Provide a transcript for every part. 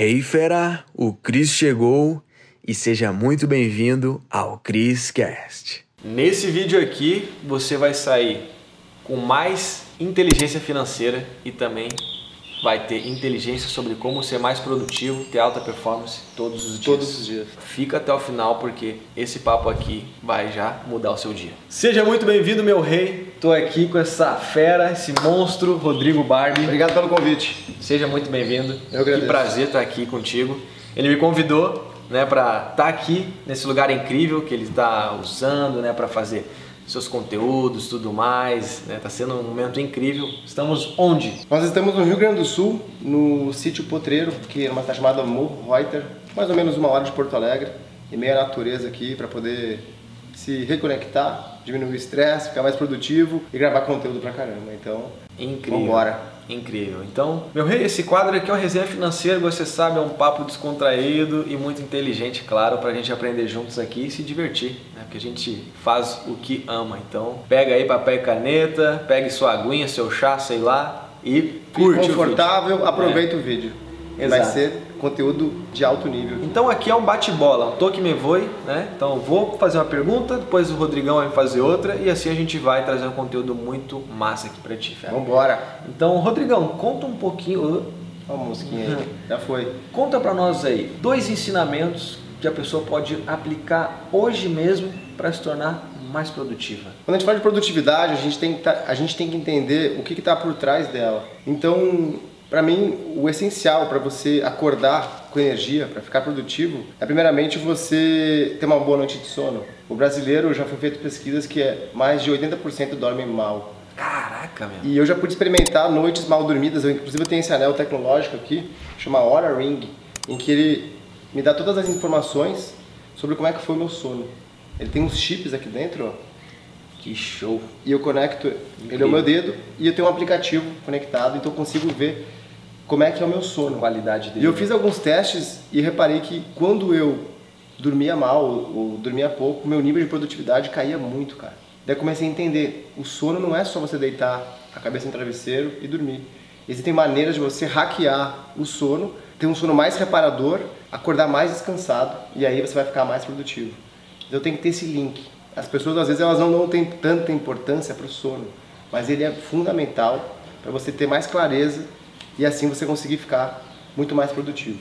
Hey fera, o Cris chegou e seja muito bem-vindo ao Cris Cast. Nesse vídeo aqui você vai sair com mais inteligência financeira e também vai ter inteligência sobre como ser mais produtivo, ter alta performance todos os dias. Todos os dias. Fica até o final porque esse papo aqui vai já mudar o seu dia. Seja muito bem-vindo, meu rei. Tô aqui com essa fera, esse monstro, Rodrigo Barbie. Obrigado pelo convite. Seja muito bem-vindo. Eu agradeço. Que prazer estar aqui contigo. Ele me convidou, né, para estar aqui nesse lugar incrível que ele está usando, né, para fazer seus conteúdos, tudo mais. Né? Tá sendo um momento incrível. Estamos onde? Nós estamos no Rio Grande do Sul, no sítio Potreiro, que é uma cidade chamada Morro Reuter, mais ou menos uma hora de Porto Alegre, e meia natureza aqui para poder se reconectar, diminuir o estresse, ficar mais produtivo e gravar conteúdo pra caramba. Então, Incrível. Vambora. Incrível. Então, meu rei, esse quadro aqui é o Resenha Financeira, você sabe, é um papo descontraído e muito inteligente, claro, pra gente aprender juntos aqui e se divertir, né? Porque a gente faz o que ama. Então, pega aí papel e caneta, pegue sua aguinha, seu chá, sei lá, e Fique curte o vídeo. confortável, aproveita o vídeo. Vai Exato. ser conteúdo de alto nível. Então aqui é um bate-bola, um toque me voe, né? Então eu vou fazer uma pergunta, depois o Rodrigão vai fazer outra e assim a gente vai trazer um conteúdo muito massa aqui pra ti, fera. Vambora. Então, Rodrigão, conta um pouquinho, Olha a mosquinha aí. Já foi. conta pra nós aí dois ensinamentos que a pessoa pode aplicar hoje mesmo para se tornar mais produtiva. Quando a gente fala de produtividade, a gente tem que, tá- a gente tem que entender o que está por trás dela. Então, para mim, o essencial para você acordar com energia, para ficar produtivo, é primeiramente você ter uma boa noite de sono. O brasileiro já foi feito pesquisas que é mais de 80% dormem mal. Caraca, meu. E eu já pude experimentar noites mal dormidas. Eu, inclusive, eu tenho esse anel tecnológico aqui, chama Aura Ring, em que ele me dá todas as informações sobre como é que foi o meu sono. Ele tem uns chips aqui dentro, Que show. e eu conecto ele ao meu dedo e eu tenho um aplicativo conectado, então eu consigo ver como é que é o meu A sono. qualidade dele. E eu fiz alguns testes e reparei que quando eu dormia mal ou dormia pouco, meu nível de produtividade caía muito, cara. Daí comecei a entender, o sono não é só você deitar a cabeça no travesseiro e dormir. Existem maneiras de você hackear o sono, ter um sono mais reparador, acordar mais descansado e aí você vai ficar mais produtivo. Então tem que ter esse link. As pessoas às vezes elas não dão tem- tanta importância para o sono, mas ele é fundamental para você ter mais clareza e assim você conseguir ficar muito mais produtivo.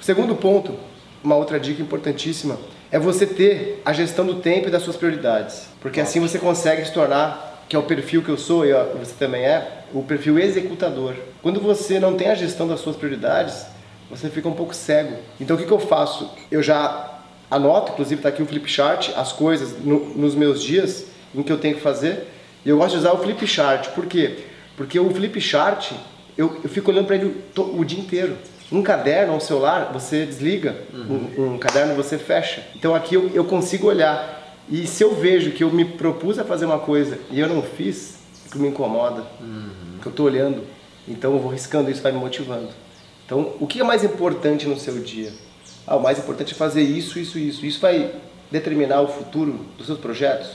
O segundo ponto, uma outra dica importantíssima, é você ter a gestão do tempo e das suas prioridades, porque assim você consegue se tornar, que é o perfil que eu sou e você também é, o perfil executador. Quando você não tem a gestão das suas prioridades, você fica um pouco cego. Então o que, que eu faço? Eu já anoto, inclusive está aqui o flip chart, as coisas no- nos meus dias em que eu tenho que fazer. E eu gosto de usar o flip chart. Por quê? Porque o flip chart, eu, eu fico olhando para ele o, o dia inteiro. Um caderno um celular, você desliga. Um, um caderno você fecha. Então aqui eu, eu consigo olhar. E se eu vejo que eu me propus a fazer uma coisa e eu não fiz, que me incomoda, que eu estou olhando, então eu vou riscando isso, vai me motivando. Então, o que é mais importante no seu dia? Ah, o mais importante é fazer isso, isso, isso. Isso vai determinar o futuro dos seus projetos.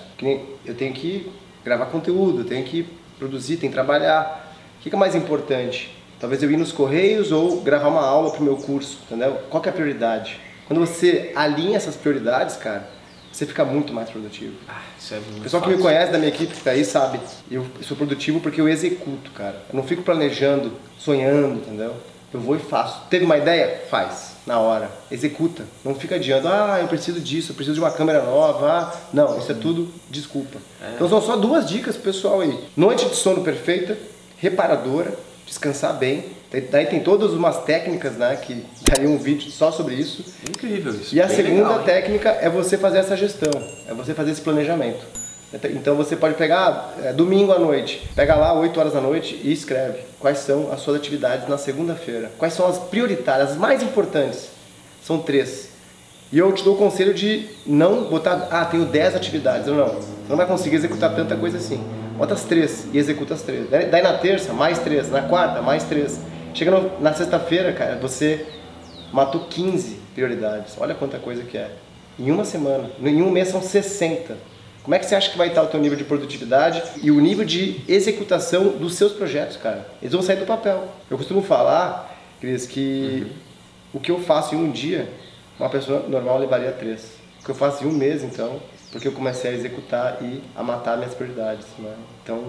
Eu tenho que gravar conteúdo, eu tenho que produzir, tenho que trabalhar. O que é mais importante? Talvez eu ir nos correios ou gravar uma aula para o meu curso, entendeu? Qual que é a prioridade? Quando você alinha essas prioridades, cara, você fica muito mais produtivo. Ah, isso é muito O pessoal que fácil. me conhece da minha equipe que tá aí sabe, eu sou produtivo porque eu executo, cara. Eu não fico planejando, sonhando, entendeu? Eu vou e faço. Teve uma ideia? Faz, na hora. Executa. Não fica adiando, ah, eu preciso disso, eu preciso de uma câmera nova. Ah, não, isso é tudo desculpa. Então são só duas dicas pessoal aí. Noite de sono perfeita, reparadora, descansar bem. Daí- tem todas umas técnicas, né, que daria um vídeo só sobre isso. Incrível isso. E a segunda legal, técnica é você fazer essa gestão, é você fazer esse planejamento. Então você pode pegar é, domingo à noite, pega lá 8 horas da noite e escreve quais são as suas atividades na segunda-feira. Quais são as prioritárias, as mais importantes. São três. E eu te dou o conselho de não botar, ah, tenho 10 atividades. Não, não. Você não vai conseguir executar tanta coisa assim. Bota as três e executa as três. Daí na terça, mais três. Na quarta, mais três. Chega no- na sexta-feira, cara, você matou 15 prioridades. Olha quanta coisa que é. Em uma semana. Em um mês são 60. Como é que você acha que vai estar o teu nível de produtividade e o nível de executação dos seus projetos, cara? Eles vão sair do papel. Eu costumo falar, Cris, que o que eu faço em um dia, uma pessoa normal levaria três. O que eu faço em um mês, então, porque eu comecei a executar e a matar minhas prioridades. Né? Então,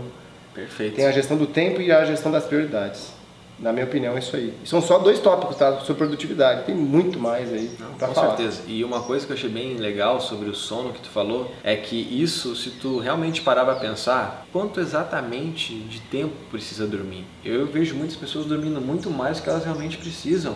Perfeito. tem a gestão do tempo e a gestão das prioridades. Na minha opinião, é isso aí. E são só dois tópicos, tá? Sobre produtividade. Tem muito mais aí Com falar. certeza. E uma coisa que eu achei bem legal sobre o sono que tu falou é que isso, se tu realmente parar pra pensar, quanto exatamente de tempo precisa dormir? Eu vejo muitas pessoas dormindo muito mais do que elas realmente precisam.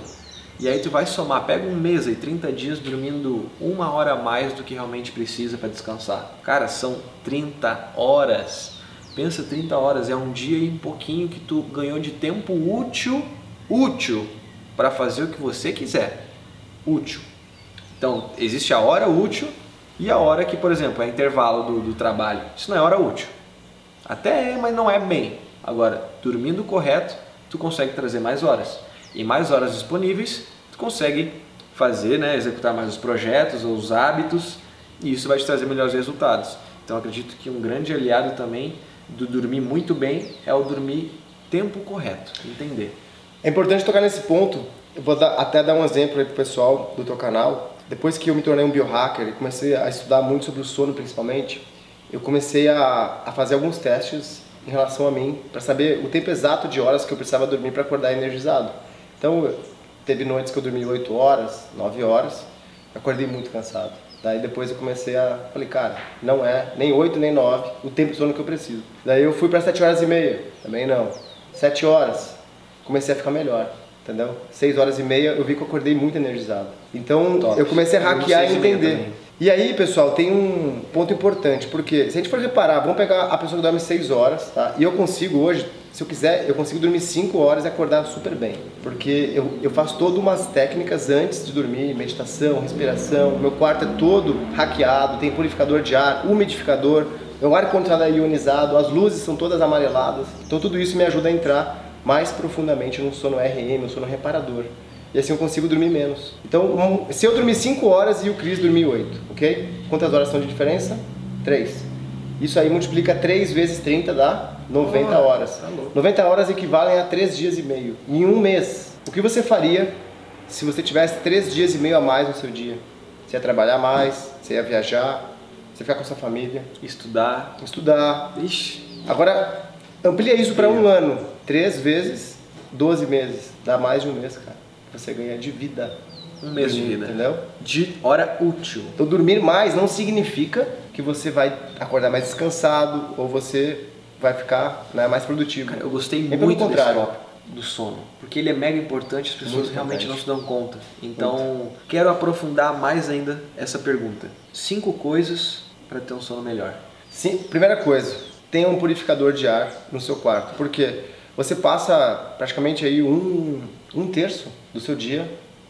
E aí tu vai somar, pega um mês aí, 30 dias dormindo uma hora a mais do que realmente precisa para descansar. Cara, são 30 horas. Pensa 30 horas, é um dia e um pouquinho que tu ganhou de tempo útil, útil para fazer o que você quiser. Útil. Então, existe a hora útil e a hora que, por exemplo, é intervalo do, do trabalho. Isso não é hora útil. Até é, mas não é bem. Agora, dormindo correto, tu consegue trazer mais horas. E mais horas disponíveis, tu consegue fazer, né, executar mais os projetos ou os hábitos, e isso vai te trazer melhores resultados. Então, acredito que um grande aliado também do dormir muito bem é o dormir tempo correto, entender. É importante tocar nesse ponto. Eu vou dar- até dar um exemplo aí pro pessoal do teu canal. Depois que eu me tornei um biohacker e comecei a estudar muito sobre o sono, principalmente, eu comecei a, a fazer alguns testes em relação a mim para saber o tempo exato de horas que eu precisava dormir para acordar energizado. Então, teve noites que eu dormi 8 horas, 9 horas, acordei muito cansado. Daí depois eu comecei a. Falei, cara, não é nem 8 nem 9 o tempo de sono que eu preciso. Daí eu fui para 7 horas e meia, também não. 7 horas, comecei a ficar melhor, entendeu? 6 horas e meia eu vi que eu acordei muito energizado. Então Top. eu comecei a hackear e entender. E aí, pessoal, tem um ponto importante, porque se a gente for reparar, vamos pegar a pessoa que dorme 6 horas, tá? E eu consigo hoje, se eu quiser, eu consigo dormir 5 horas e acordar super bem. Porque eu, eu faço todas umas técnicas antes de dormir, meditação, respiração. Meu quarto é todo hackeado, tem purificador de ar, umidificador, meu ar-condicionado é ionizado, as luzes são todas amareladas. Então tudo isso me ajuda a entrar mais profundamente no sono RM, no sono reparador. E assim eu consigo dormir menos. Então, se eu dormir 5 horas e o Cris dormir 8, ok? Quantas horas são de diferença? 3. Isso aí multiplica 3 vezes 30 dá 90 Oh, horas. tá louco. 90 horas equivalem a 3 dias e meio. Em um mês. O que você faria se você tivesse 3 dias e meio a mais no seu dia? Você ia trabalhar mais, você ia viajar, você ia ficar com a sua família, Estudar. estudar, Ixi, Agora, amplia isso para um ano. Três vezes 12 meses. Dá mais de um mês, cara. Você ganha de vida. um mês de vida. Entendeu? De hora útil. Então, dormir mais não significa que você vai acordar mais descansado ou você vai ficar né, mais produtivo. Cara, eu gostei pelo muito desse contrário. tópico do sono, porque ele é mega importante, as pessoas Muito realmente importante. não se dão conta. Então, quero aprofundar mais ainda essa pergunta. Cinco coisas para ter um sono melhor. Sim, primeira coisa, tenha um purificador de ar no seu quarto, porque você passa praticamente aí um, um terço do seu dia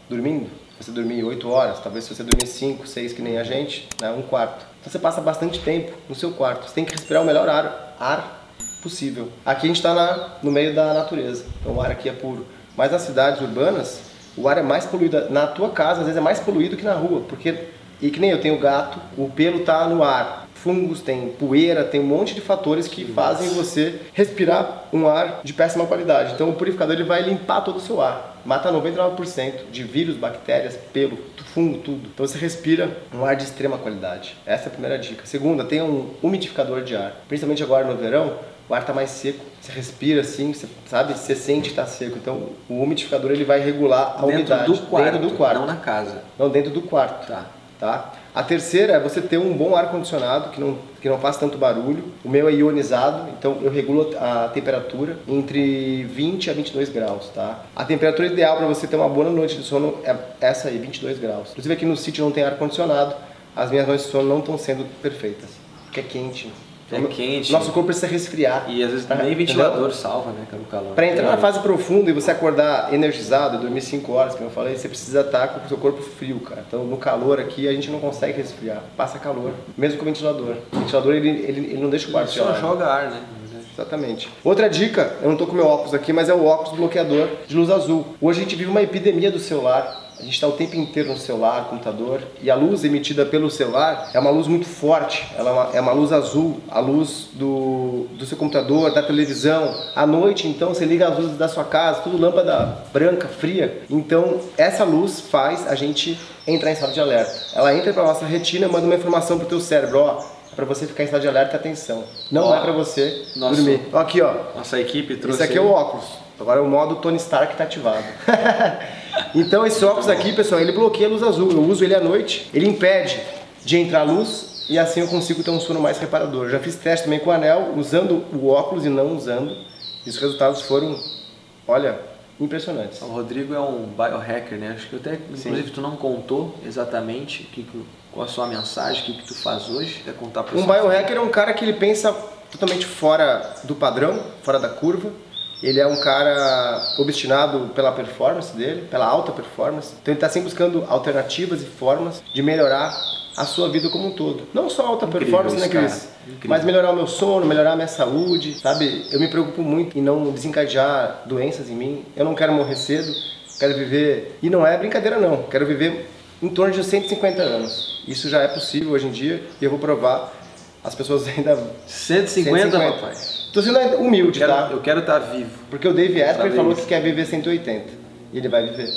dormindo. Você dormir 8 horas, talvez se você dormir 5, 6 que nem a gente, né, um quarto. Então você passa bastante tempo no seu quarto. Você tem que respirar o melhor ar, ar possível. Aqui a gente está no meio da natureza, então o ar aqui é puro. Mas nas cidades urbanas, o ar é mais poluído. Na tua casa, às vezes, é mais poluído que na rua, porque e que nem eu tenho gato, o pelo tá no ar. Fungos, tem poeira, tem um monte de fatores que fazem você respirar um ar de péssima qualidade. Então o purificador ele vai limpar todo o seu ar. Mata 99% de vírus, bactérias, pelo, fungo, tudo. Então você respira um ar de extrema qualidade. Essa é a primeira dica. Segunda, tenha um umidificador de ar. Principalmente agora no verão, o ar tá mais seco. Você respira assim, você sabe, você sente que tá seco. Então o umidificador ele vai regular a dentro umidade do quarto, dentro do quarto. não na casa. Não, dentro do quarto. Tá. Tá? A terceira é você ter um bom ar-condicionado que não, que não faz tanto barulho. O meu é ionizado, então eu regulo a temperatura entre 20 a 22 graus. Tá? A temperatura ideal para você ter uma boa noite de sono é essa aí, 22 graus. Inclusive aqui no sítio não tem ar-condicionado, as minhas noites de sono não estão sendo perfeitas, porque é quente. É quente. Nosso corpo precisa resfriar. E às vezes Tá? nem ventilador Entendeu? salva, né, cara, o calor. Para entrar na Realmente. fase profunda e você acordar energizado, dormir 5 horas, como eu falei, você precisa estar com o seu corpo frio, cara. Então, no calor aqui, a gente não consegue resfriar. Passa calor, mesmo com o ventilador. O ventilador, ele, ele, ele não deixa o quarto Ele só joga ar, né? na. Exatamente. Outra dica, eu não tô com meu óculos aqui, mas é o óculos bloqueador de luz azul. Hoje a gente vive uma epidemia do celular. A gente está o tempo inteiro no celular, computador, e a luz emitida pelo celular é uma luz muito forte, ela é uma, é uma luz azul, a luz do, do seu computador, da televisão. À noite, então, você liga as luzes da sua casa, tudo lâmpada branca, fria. Então, essa luz faz a gente entrar em estado de alerta. Ela entra para nossa retina, manda uma informação para o teu cérebro, ó, é para você ficar em estado de alerta e atenção. Não ó, é para você dormir. Aqui, ó. Nossa equipe trouxe. Esse aqui é o óculos. Agora o modo Tony Stark está ativado. então esse óculos aqui, pessoal, ele bloqueia a luz azul. Eu uso ele à noite. Ele impede de entrar luz e assim eu consigo ter um sono mais reparador. Eu já fiz teste também com o anel, usando o óculos e não usando. E os resultados foram, olha, impressionantes. O Rodrigo é um biohacker, né? Acho que até, inclusive, Sim. tu não contou exatamente que, qual a sua mensagem, o que, que tu faz hoje. Quer contar para Um biohacker é um cara que ele pensa totalmente fora do padrão, fora da curva. Ele é um cara obstinado pela performance dele, pela alta performance. Então ele está sempre buscando alternativas e formas de melhorar a sua vida como um todo. Não só alta Incrível performance, né, Cris? Mas melhorar o meu sono, melhorar a minha saúde, sabe? Eu me preocupo muito em não desencadear doenças em mim. Eu não quero morrer cedo, quero viver. E não é brincadeira, não. Quero viver em torno de 150 anos. Isso já é possível hoje em dia e eu vou provar. As pessoas ainda. 150, 150. papai? Tô sendo humilde, eu quero, tá? Eu quero estar tá vivo. Porque o Dave Asprey falou que quer viver 180. E ele vai viver.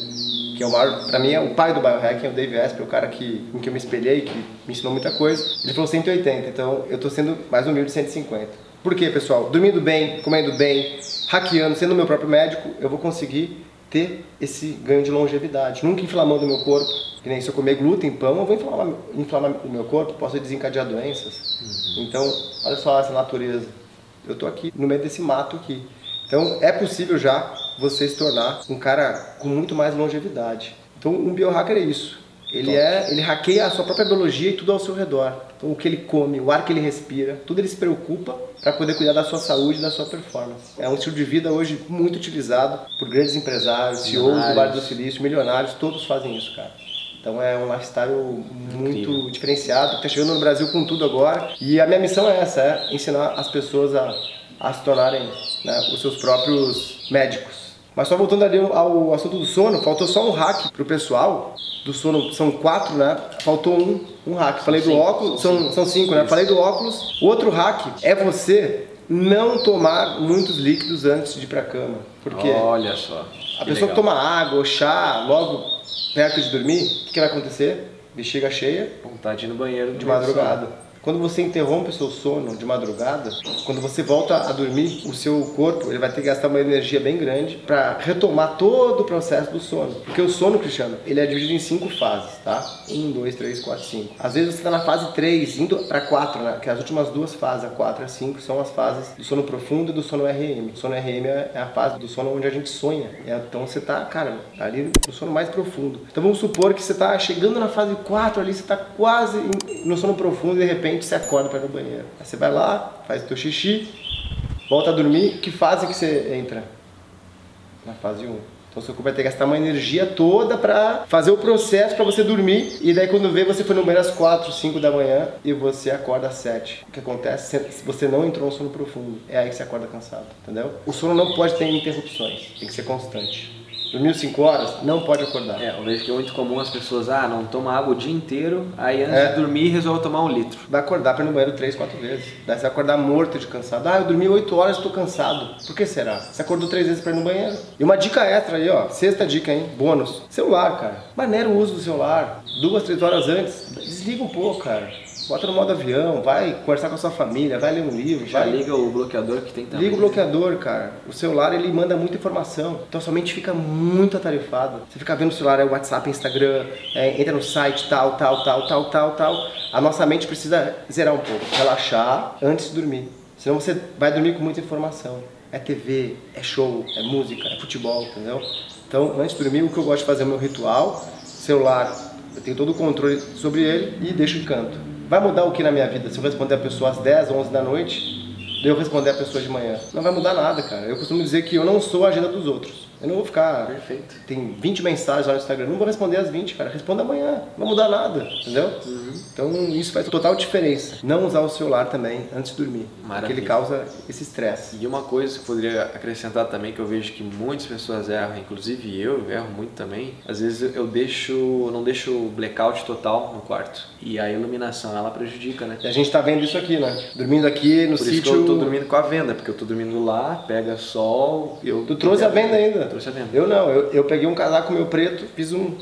Que é o maior, pra mim é o pai do biohacking, é o Dave Asprey, o cara que, com quem eu me espelhei, que me ensinou muita coisa. Ele falou 180, então eu tô sendo mais humilde 150. Por quê, pessoal? Dormindo bem, comendo bem, hackeando, sendo meu próprio médico, eu vou conseguir ter esse ganho de longevidade. Nunca inflamando o meu corpo. Que nem se eu comer glúten, pão, eu vou inflamar, inflamar o meu corpo, posso desencadear doenças. Uhum. Então, olha só essa natureza. Eu estou aqui no meio desse mato aqui. Então é possível já você se tornar um cara com muito mais longevidade. Então um biohacker é isso. Ele é, ele hackeia a sua própria biologia e tudo ao seu redor. Então o que ele come, o ar que ele respira, tudo ele se preocupa para poder cuidar da sua saúde e da sua performance. É um estilo de vida hoje muito utilizado por grandes empresários, CEOs do Vale do Silício, milionários, todos fazem isso, cara. Então é um lifestyle muito Incrível. diferenciado, está chegando no Brasil com tudo agora. E a minha missão é essa, é ensinar as pessoas a, a se tornarem né, os seus próprios médicos. Mas só voltando ali ao assunto do sono, faltou só um hack pro pessoal. Do sono são quatro, né? Faltou um, um hack. Falei do óculos, são, são cinco, né? Falei do óculos. O outro hack é você não tomar muitos líquidos antes de ir pra cama. Porque Olha só. A pessoa legal. que toma água chá logo perto de dormir, o que vai acontecer? Bexiga cheia. Vontade de ir no banheiro de madrugada. Quando você interrompe o seu sono de madrugada, quando você volta a dormir, o seu corpo ele vai ter que gastar uma energia bem grande para retomar todo o processo do sono. Porque o sono, Cristiano, ele é dividido em cinco fases, tá? Um, dois, três, quatro, cinco. Às vezes você está na fase 3, indo para 4, né? Que as últimas duas fases, a 4 e a 5, são as fases do sono profundo e do sono RM. O sono RM é a fase do sono onde a gente sonha. Então você tá, cara, ali no sono mais profundo. Então vamos supor que você tá chegando na fase 4 ali, você tá quase no sono profundo e de repente repente você acorda para ir no banheiro. Aí você vai lá, faz o teu xixi, volta a dormir. Que fase que você entra? Na fase 1. Então seu corpo vai ter que gastar uma energia toda para fazer o processo para você dormir. E daí quando vê, você foi no banheiro às 4, 5 da manhã e você acorda às 7. O que acontece se você não entrou no sono profundo? É aí que você acorda cansado, entendeu? O sono não pode ter interrupções, tem que ser constante. Dormiu 5 horas, não pode acordar. É, eu vejo que é muito comum as pessoas, ah, não toma água o dia inteiro, aí antes é. de dormir resolve tomar um litro. Vai acordar para ir no banheiro 3, 4 vezes. Daí você vai acordar morto de cansado. Ah, eu dormi 8 horas, estou cansado. Por que será? Você acordou 3 vezes para ir no banheiro. E uma dica extra aí, ó, sexta dica, hein, bônus. Celular, cara. Maneira o uso do celular. Duas, três horas antes, desliga um pouco, cara bota no modo avião, vai conversar com a sua família, vai ler um livro. Já vai... liga o bloqueador que tem também. Liga o bloqueador, cara. O celular ele manda muita informação, então sua mente fica muito atarefada. Você fica vendo o celular, é WhatsApp, Instagram, é, entra no site, tal, tal, tal, tal, tal, tal. A nossa mente precisa zerar um pouco, relaxar antes de dormir. Senão você vai dormir com muita informação. É TV, é show, é música, é futebol, entendeu? Então, antes de dormir, o que eu gosto de fazer é o meu ritual. Celular, eu tenho todo o controle sobre ele e deixo em canto. Vai mudar o que na minha vida? Se eu responder a pessoa às 10, 11 da noite, de eu responder a pessoa de manhã. Não vai mudar nada, cara. Eu costumo dizer que eu não sou a agenda dos outros. Eu não vou ficar. Perfeito. Tem 20 mensagens lá no Instagram, não vou responder as 20, cara. Responda amanhã, não vai mudar nada, entendeu? Uhum. Então isso faz total diferença. Não usar o celular também antes de dormir. Porque Maravilha. ele causa esse estresse. E uma coisa que eu poderia acrescentar também, que eu vejo que muitas pessoas erram, inclusive eu, erro muito também. Às vezes eu deixo, eu não deixo o blackout total no quarto. E a iluminação, ela prejudica, né? E a gente tá vendo isso aqui, né? Dormindo aqui no Por isso que sítio. eu tô dormindo com a venda, porque eu tô dormindo lá, pega sol, eu... Tu trouxe a venda ainda? Trouxe a venda. Eu não, eu, eu peguei um casaco meu preto, fiz um.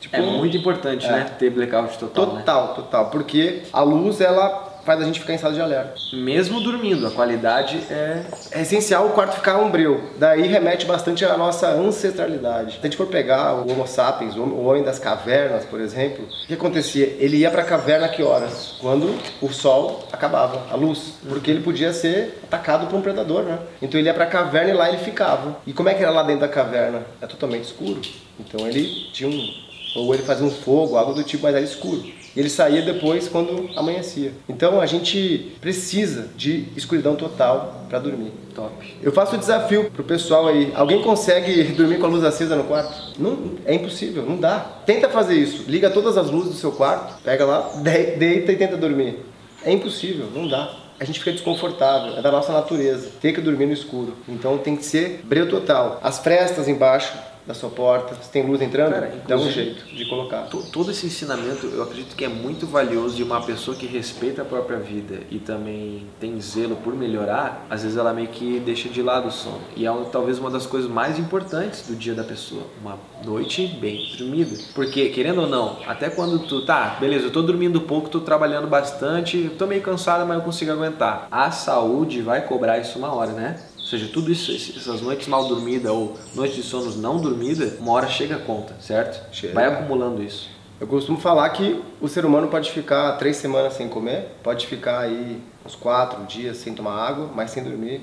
Tipo, É um- muito importante, É. né? Ter blackout total, né? Total, total. Porque a luz, ela faz a gente ficar em estado de alerta. Mesmo dormindo, a qualidade é... É essencial o quarto ficar umbreu. Daí remete bastante à nossa ancestralidade. Se a gente for pegar o Homo sapiens, o hom- o homem das cavernas, por exemplo, o que acontecia? Ele ia pra caverna a que horas? Quando o sol acabava, a luz. Porque ele podia ser atacado por um predador, né? Então ele ia pra caverna e lá ele ficava. E como é que era lá dentro da caverna? É totalmente escuro. Então ele tinha um ou ele fazia um fogo, algo do tipo, mas era escuro. Ele saía depois quando amanhecia. Então a gente precisa de escuridão total para dormir. top. Eu faço o desafio pro pessoal aí. Alguém consegue dormir com a luz acesa no quarto? Não, é impossível, não dá. Tenta fazer isso. Liga todas as luzes do seu quarto, pega lá, de- deita e tenta dormir. É impossível, não dá. A gente fica desconfortável, é da nossa natureza. Tem que dormir no escuro. Então tem que ser breu total. As frestas embaixo da sua porta, se tem luz entrando, Cara, dá um jeito de colocar. To- Todo esse ensinamento eu acredito que é muito valioso de uma pessoa que respeita a própria vida e também tem zelo por melhorar. Às vezes ela meio que deixa de lado o sono. E é um- talvez uma das coisas mais importantes do dia da pessoa. Uma noite bem dormida. Porque, querendo ou não, até quando tu tá, beleza, eu tô dormindo pouco, tô trabalhando bastante, tô meio cansado, mas eu consigo aguentar. A saúde vai cobrar isso uma hora, né? Ou seja, tudo isso, essas noites mal dormidas ou noites de sonos não dormida, uma hora chega a conta, certo? Chega. Vai acumulando isso. Eu costumo falar que o ser humano pode ficar três semanas sem comer, pode ficar aí uns quatro dias sem tomar água, mas sem dormir,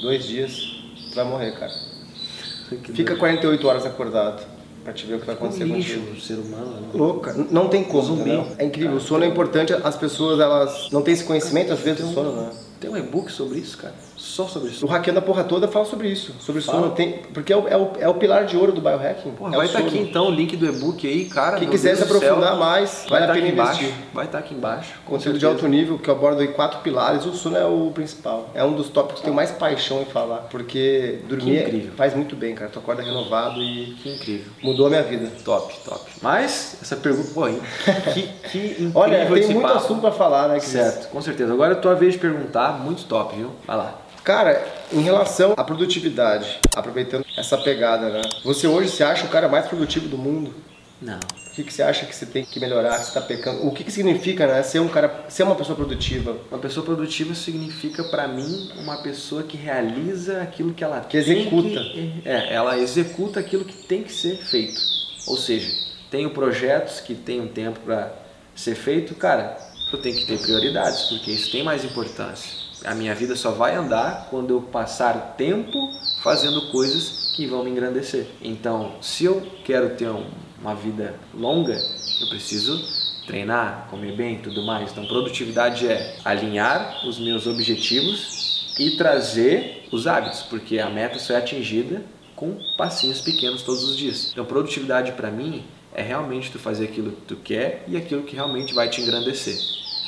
dois dias, tu vai morrer, cara. Fica 48 horas acordado pra te ver o que vai acontecer um lixo contigo. ser humano. né? Louca, não tem como, Zumbi. entendeu? É incrível, o sono é importante, as pessoas elas não têm esse conhecimento às vezes do sono, né? Tem um e-book sobre isso, cara. Só sobre isso. O Hackeando a Porra Toda fala sobre isso, sobre Fala. sono, tem, porque é o, é, o, é o pilar de ouro do biohacking. Porra, é vai estar sono. aqui então o link do e-book aí, cara. Quem quiser Deus se do céu. aprofundar mais, vai vale a estar pena aqui embaixo. investir. Vai estar aqui embaixo. Conteúdo de alto nível que eu abordo aí quatro pilares. O sono é o principal. É um dos tópicos que eu tenho mais paixão em falar. Porque dormir incrível. faz muito bem, cara. Tu acorda renovado e Que incrível. mudou a minha vida. Top, top. Mas, essa pergunta, pô, que, que incrível Olha, tem muito papo. assunto pra falar, né, Cris? Certo, com certeza. Agora é tua vez de perguntar, muito top, viu? Vai lá. Cara, em relação à produtividade, aproveitando essa pegada, né? Você hoje se acha o cara mais produtivo do mundo? Não. O que, que você acha que você tem que melhorar, que você tá pecando? O que, que significa, né? Ser um cara, ser uma pessoa produtiva? Uma pessoa produtiva significa pra mim uma pessoa que realiza aquilo que ela Que executa. que- é, ela executa aquilo que tem que ser feito. Ou seja, tenho projetos que tem um tempo pra ser feito, cara, eu tenho que ter prioridades, porque isso tem mais importância. A minha vida só vai andar quando eu passar tempo fazendo coisas que vão me engrandecer. Então, se eu quero ter um- uma vida longa, eu preciso treinar, comer bem tudo mais. Então, produtividade é alinhar os meus objetivos e trazer os hábitos, porque a meta só é atingida com passinhos pequenos todos os dias. Então, produtividade para mim é realmente tu fazer aquilo que tu quer e aquilo que realmente vai te engrandecer.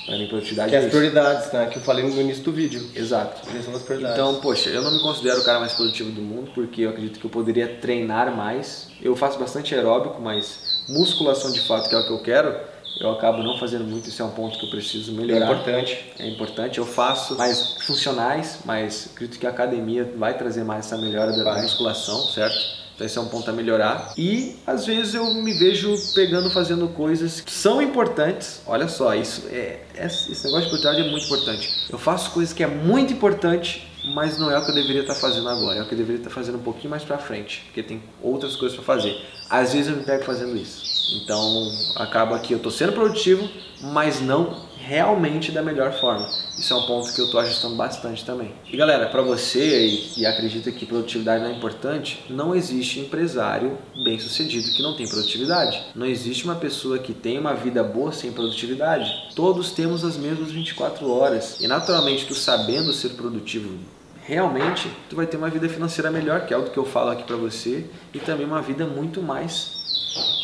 Para mim, produtividade Que é é as isso. prioridades, né? Que eu falei no início do vídeo. Exato. Gestão das prioridades. Então, poxa, eu não me considero o cara mais produtivo do mundo porque eu acredito que eu poderia treinar mais. Eu faço bastante aeróbico, mas musculação de fato, que é o que eu quero, eu acabo não fazendo muito. Isso é um ponto que eu preciso é melhorar. importante. É importante. Eu faço mais funcionais, mas acredito que a academia vai trazer mais essa melhora da Vai. musculação, certo? Então esse é um ponto a melhorar. E às vezes eu me vejo pegando, fazendo coisas que são importantes. Olha só, isso é, esse esse negócio de produtividade é muito importante. Eu faço coisas que é muito importante, mas não é o que eu deveria estar fazendo agora. É o que eu deveria estar fazendo um pouquinho mais pra frente, porque tem outras coisas para fazer. Às vezes eu me pego fazendo isso. Então acaba que eu tô sendo produtivo, mas não realmente da melhor forma. Isso é um ponto que eu estou ajustando bastante também. E galera, para você que acredita que produtividade não é importante, não existe empresário bem sucedido que não tem produtividade. Não existe uma pessoa que tem uma vida boa sem produtividade. Todos temos as mesmas 24 horas. E naturalmente, tu sabendo ser produtivo realmente tu vai ter uma vida financeira melhor, que é o que eu falo aqui para você, e também uma vida muito mais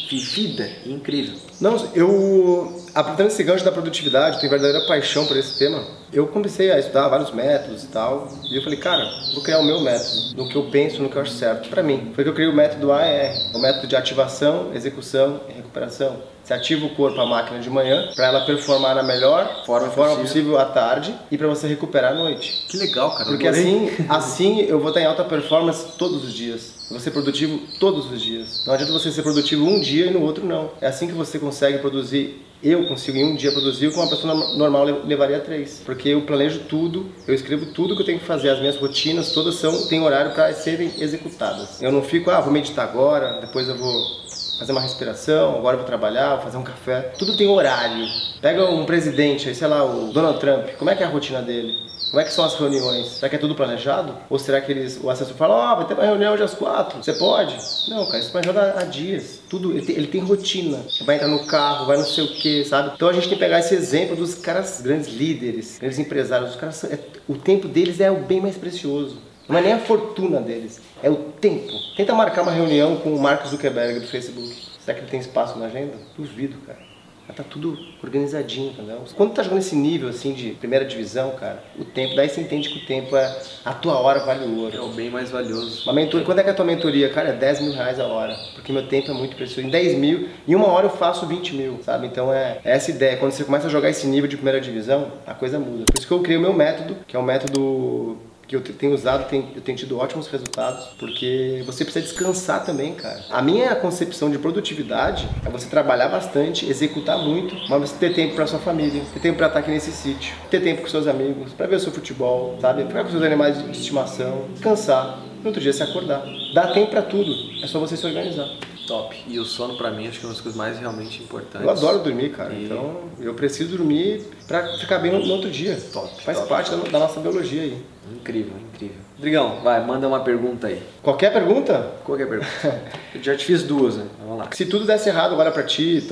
vivida e incrível. Não, eu, aproveitando esse gancho da produtividade, tenho verdadeira paixão por esse tema. Eu comecei a estudar vários métodos e tal, e eu falei, cara, vou criar o meu método, no que eu penso, no que eu acho certo. Para mim, foi que eu criei o método AER, o método de ativação, execução e recuperação. Você ativa o corpo, a máquina de manhã, para ela performar na melhor forma, forma possível. à tarde e para você recuperar à noite. Que legal, cara. Porque assim, assim eu vou estar em alta performance todos os dias. Eu vou ser produtivo todos os dias. Não adianta você ser produtivo um dia e no outro não. É assim que você consegue produzir eu consigo em um dia produzir o que uma pessoa normal levaria três. Porque eu planejo tudo, eu escrevo tudo que eu tenho que fazer, as minhas rotinas todas são têm horário para serem executadas. Eu não fico, ah, vou meditar agora, depois eu vou fazer uma respiração, agora vou trabalhar, vou fazer um café. Tudo tem horário. Pega um presidente, sei lá, o Donald Trump, como é que é a rotina dele? Como é que são as reuniões? Será que é tudo planejado? Ou será que eles, o assessor fala, ó, oh, vai ter uma reunião hoje às quatro, você pode? Não, cara, isso é planejado há dias. Tudo, ele tem, ele tem rotina. Vai entrar no carro, vai não sei o que, sabe? Então a gente tem que pegar esse exemplo dos caras grandes líderes, grandes empresários. Os caras, é, o tempo deles é o bem mais precioso. Não é nem a fortuna deles, é o tempo. Tenta marcar uma reunião com o Mark Zuckerberg do Facebook. Será que ele tem espaço na agenda? Duvido, cara. Tá tudo organizadinho, entendeu? Quando tu tá jogando esse nível assim de primeira divisão, cara, o tempo, daí você entende que o tempo é. A tua hora vale o ouro. É o bem mais valioso. Uma mentoria, quando é que é a tua mentoria? Cara, é 10 mil reais a hora. Porque meu tempo é muito precioso. Em 10 mil, em uma hora eu faço 20 mil, sabe? Então é, é essa ideia. Quando você começa a jogar esse nível de primeira divisão, a coisa muda. Por isso que eu criei o meu método, que é o método que eu tenho usado, eu tenho tido ótimos resultados, porque você precisa descansar também, cara. A minha concepção de produtividade é você trabalhar bastante, executar muito, mas você ter tempo para sua família, ter tempo para estar aqui nesse sítio, ter tempo com seus amigos, para ver o seu futebol, sabe? Ficar com seus animais de estimação, descansar, no outro dia se acordar. Dá tempo para tudo, é só você se organizar. Top. E o sono para mim acho que é uma das coisas mais realmente importantes. Eu adoro dormir, cara. E... Então eu preciso dormir para ficar bem no, no, outro dia. Top. Faz top, parte top. Da, da, nossa biologia aí. Incrível, incrível. Drigão, vai, manda uma pergunta aí. Qualquer pergunta? Qualquer pergunta. eu já te fiz duas, né? Vamos lá. Se tudo desse errado agora para ti,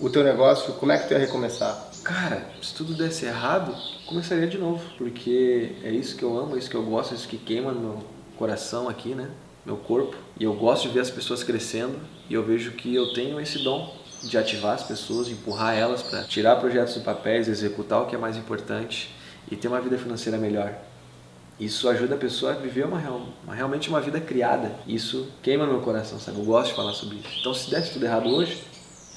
o teu negócio, como é que tu ia recomeçar? Cara, se tudo desse errado, começaria de novo. Porque é isso que eu amo, é isso que eu gosto, é isso que queima no meu coração aqui, né? Meu corpo. E eu gosto de ver as pessoas crescendo e eu vejo que eu tenho esse dom de ativar as pessoas, empurrar elas para tirar projetos de papéis, executar o que é mais importante e ter uma vida financeira melhor. Isso ajuda a pessoa a viver uma, uma, realmente uma vida criada. Isso queima no meu coração, sabe? Eu gosto de falar sobre isso. Então, se desse tudo errado hoje,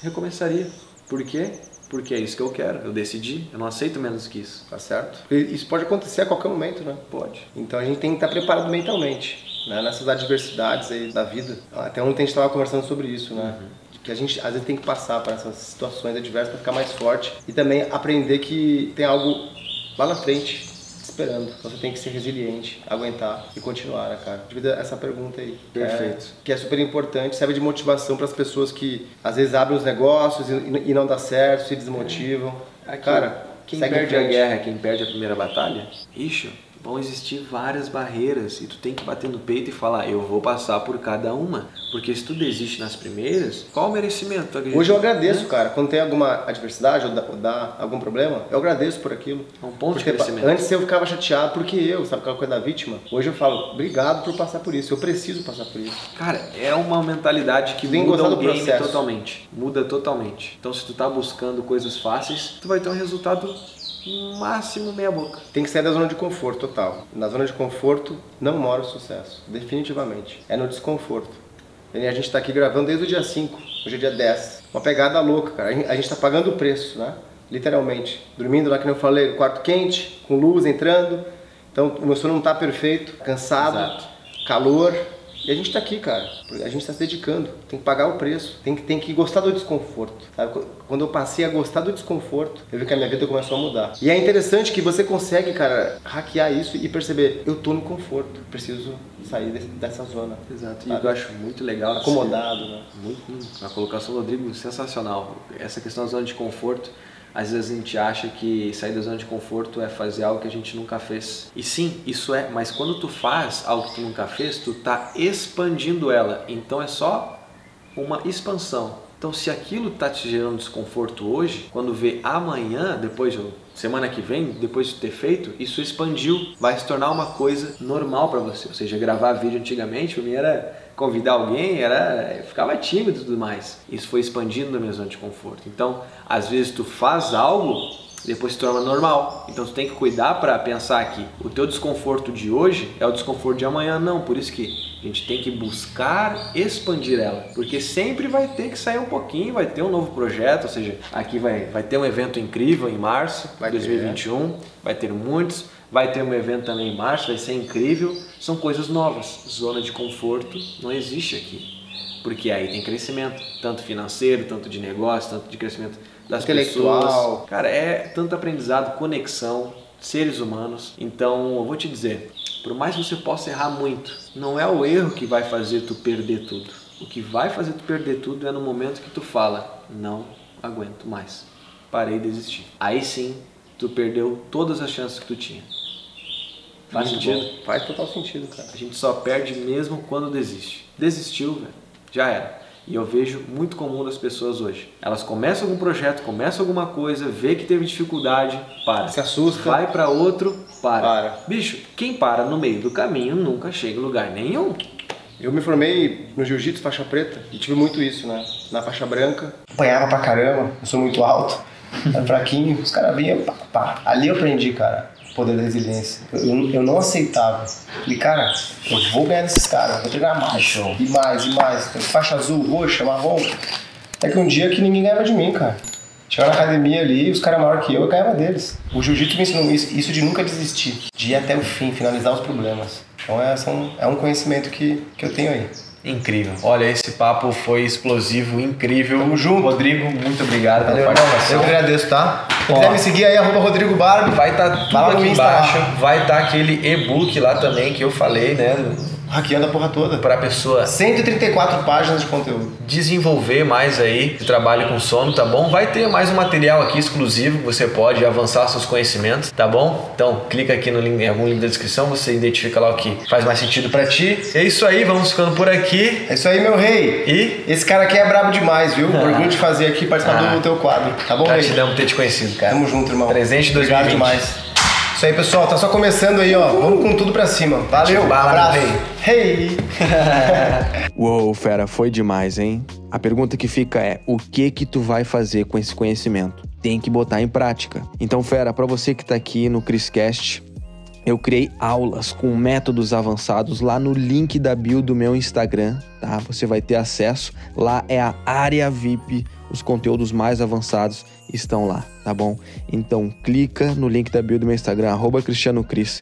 recomeçaria. Por quê? Porque é isso que eu quero. Eu decidi. Eu não aceito menos que isso. Tá certo? Isso pode acontecer a qualquer momento, né? Pode. Então a gente tem que estar preparado mentalmente né, nessas adversidades aí da vida. Até ontem a gente estava conversando sobre isso, né? Uhum. Que a gente às vezes tem que passar por essas situações adversas para ficar mais forte e também aprender que tem algo lá na frente esperando. Você tem que ser resiliente, aguentar e continuar, né, cara? Devido a essa pergunta aí. Perfeito. É, que é super importante, serve de motivação para as pessoas que às vezes abrem os negócios e, e não dá certo, se desmotivam. É. Aqui, cara, quem perde a guerra, quem perde a primeira batalha, ixi, vão existir várias barreiras e tu tem que bater no peito e falar, eu vou passar por cada uma. Porque se tu desiste nas primeiras, qual o merecimento? Hoje eu agradeço, cara. Quando tem alguma adversidade ou dá, ou dá, algum problema, eu agradeço por aquilo. É um ponto porque, de crescimento. Antes eu ficava chateado porque eu, sabe aquela coisa da vítima? Hoje eu falo, obrigado por passar por isso. Eu preciso passar por isso. Cara, é uma mentalidade que tem muda o game processo. totalmente. Muda totalmente. Então se tu tá buscando coisas fáceis, tu vai ter um resultado máximo meia boca. Tem que sair da zona de conforto total. Na zona de conforto não mora o sucesso, definitivamente. É no desconforto. a gente está aqui gravando desde o dia 5, hoje é dia 10. Uma pegada louca, cara. A gente está pagando o preço, né? Literalmente. Dormindo lá, que eu falei, quarto quente, com luz entrando. Então o meu sono não está perfeito, cansado, Exato. calor. E a gente está aqui, cara. A gente está se dedicando. Tem que pagar o preço. Tem que, tem que gostar do desconforto. Sabe? Quando eu passei a gostar do desconforto, eu vi que a minha vida começou a mudar. E é interessante que você consegue, cara, hackear isso e perceber: eu tô no conforto. Preciso sair dessa zona. Exato. Sabe? E eu acho muito legal. Acomodado, né? Muito. A colocação do Rodrigo sensacional. Essa questão da zona de conforto às vezes a gente acha que sair da zona de conforto é fazer algo que a gente nunca fez. E sim, isso é, mas quando tu faz algo que tu nunca fez, tu tá expandindo ela. Então é só uma expansão. Então, se aquilo está te gerando desconforto hoje, quando vê amanhã, depois de semana que vem, depois de ter feito, isso expandiu, vai se tornar uma coisa normal para você. Ou seja, gravar vídeo antigamente, para mim era convidar alguém, era ficava tímido e tudo mais. Isso foi expandindo na minha zona de conforto. Então, às vezes tu faz algo depois se torna normal. Então você tem que cuidar para pensar que o teu desconforto de hoje é o desconforto de amanhã, não. Por isso que a gente tem que buscar expandir ela, porque sempre vai ter que sair um pouquinho, vai ter um novo projeto, ou seja, aqui vai, vai ter um evento incrível em março de 2021, ter. vai ter muitos, vai ter um evento também em março, vai ser incrível. São coisas novas. Zona de conforto não existe aqui. Porque aí tem crescimento, tanto financeiro, tanto de negócio, tanto de crescimento das pessoas. Cara, é tanto aprendizado, conexão, seres humanos. Então, eu vou te dizer, por mais que você possa errar muito, não é o erro que vai fazer tu perder tudo. O que vai fazer tu perder tudo é no momento que tu fala, não aguento mais. Parei de desistir. Aí sim, tu perdeu todas as chances que tu tinha. Faz muito sentido? Bom. Faz total sentido, cara. A gente só perde mesmo quando desiste. Desistiu, velho. Já era. E eu vejo muito comum das pessoas hoje. Elas começam algum projeto, começam alguma coisa, vê que teve dificuldade, para. Se assusta. Vai para outro, para. para. Bicho, quem para no meio do caminho nunca chega em lugar nenhum. Eu me formei no jiu-jitsu faixa preta e tive muito isso, né? Na faixa branca, apanhava pra caramba, eu sou muito alto, era fraquinho, os caras vinham, pá, pá. Ali eu aprendi, cara, poder da resiliência. Eu, eu não aceitava. Falei, cara, eu vou ganhar desses caras, vou treinar mais, Show. e mais, e mais. Faixa azul, roxa, marrom. É que um dia que ninguém ganhava de mim, cara. Chegava na academia ali, os caras maiores que eu, eu ganhava deles. O jiu-jitsu me ensinou isso, isso de nunca desistir, de ir até o fim, finalizar os problemas. Então é, são, é um conhecimento que, que eu tenho aí. Incrível. Olha, esse papo foi explosivo, incrível. Tamo junto. Rodrigo, muito obrigado Valeu, pela participação. Eu agradeço, tá? Quem quiser me seguir aí, arroba Rodrigo Barbie. Vai estar tá tudo aqui embaixo. Vai estar tá aquele e-book lá também que eu falei, né? Hackeando a porra toda. Para a pessoa. 134 páginas de conteúdo. Desenvolver mais aí o trabalho com sono, tá bom? Vai ter mais um material aqui exclusivo, você pode avançar seus conhecimentos, tá bom? Então, clica aqui no link, em algum link da descrição, você identifica lá o que faz mais sentido para ti. É isso aí, vamos ficando por aqui. É isso aí, meu rei. E esse cara aqui é brabo demais, viu? Ah. Orgulho de fazer aqui participar ah. do teu quadro, tá bom, Gratidão por ter te conhecido, cara. Tamo junto, irmão. Presente 2020. Obrigado demais. Isso aí, pessoal. Tá só começando aí, ó. Vamos com tudo pra cima. Valeu, abraço. Hey! Uou, fera, foi demais, hein? A pergunta que fica é: o que que tu vai fazer com esse conhecimento? Tem que botar em prática. Então, fera, para você que tá aqui no Criscast, eu criei aulas com métodos avançados lá no link da bio do meu Instagram, tá? Você vai ter acesso. Lá é a área VIP, os conteúdos mais avançados estão lá, tá bom? Então clica no link da bio do meu Instagram, arroba Cristiano Cris,